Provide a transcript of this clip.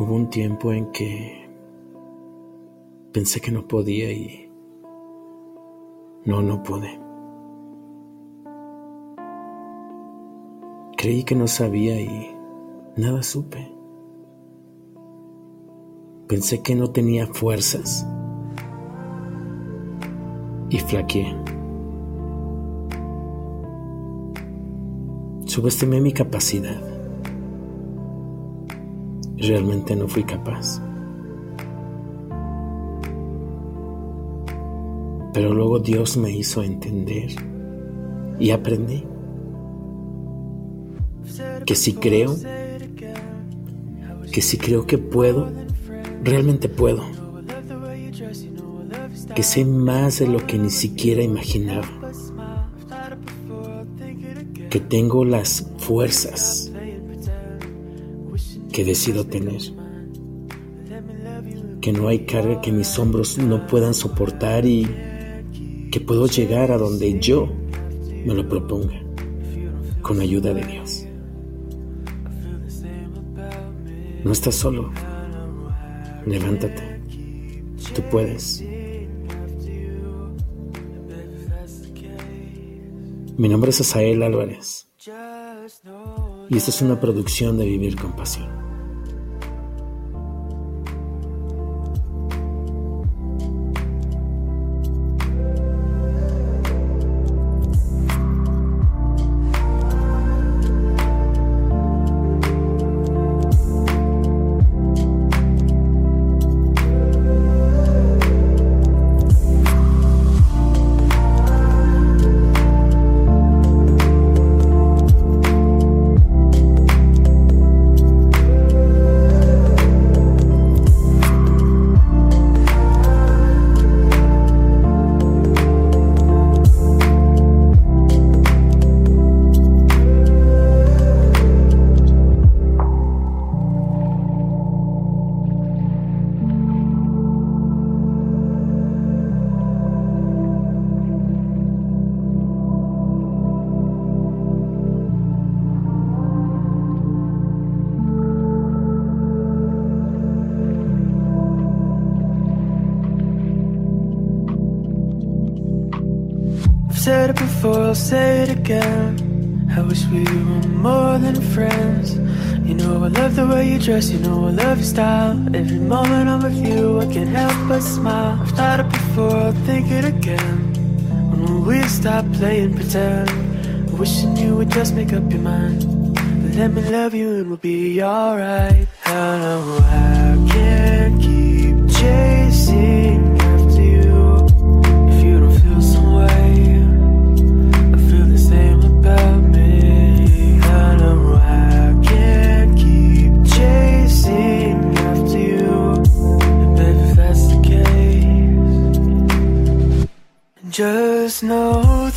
Hubo un tiempo en que pensé que no podía y no, no pude. Creí que no sabía y nada supe. Pensé que no tenía fuerzas y flaqueé. Subestimé mi capacidad. Realmente no fui capaz. Pero luego Dios me hizo entender y aprendí que si creo, que si creo que puedo, realmente puedo. Que sé más de lo que ni siquiera imaginaba. Que tengo las fuerzas que decido tener. Que no hay carga que mis hombros no puedan soportar y que puedo llegar a donde yo me lo proponga, con ayuda de Dios. No estás solo. Levántate. Tú puedes. Mi nombre es Asael Álvarez y esta es una producción de Vivir con Pasión. Said it before, I'll say it again. I wish we were more than friends. You know, I love the way you dress, you know, I love your style. Every moment I'm with you, I can't help but smile. I've thought it before, I'll think it again. When will we stop playing pretend? Wishing you would just make up your mind. Let me love you and we'll be alright. Just know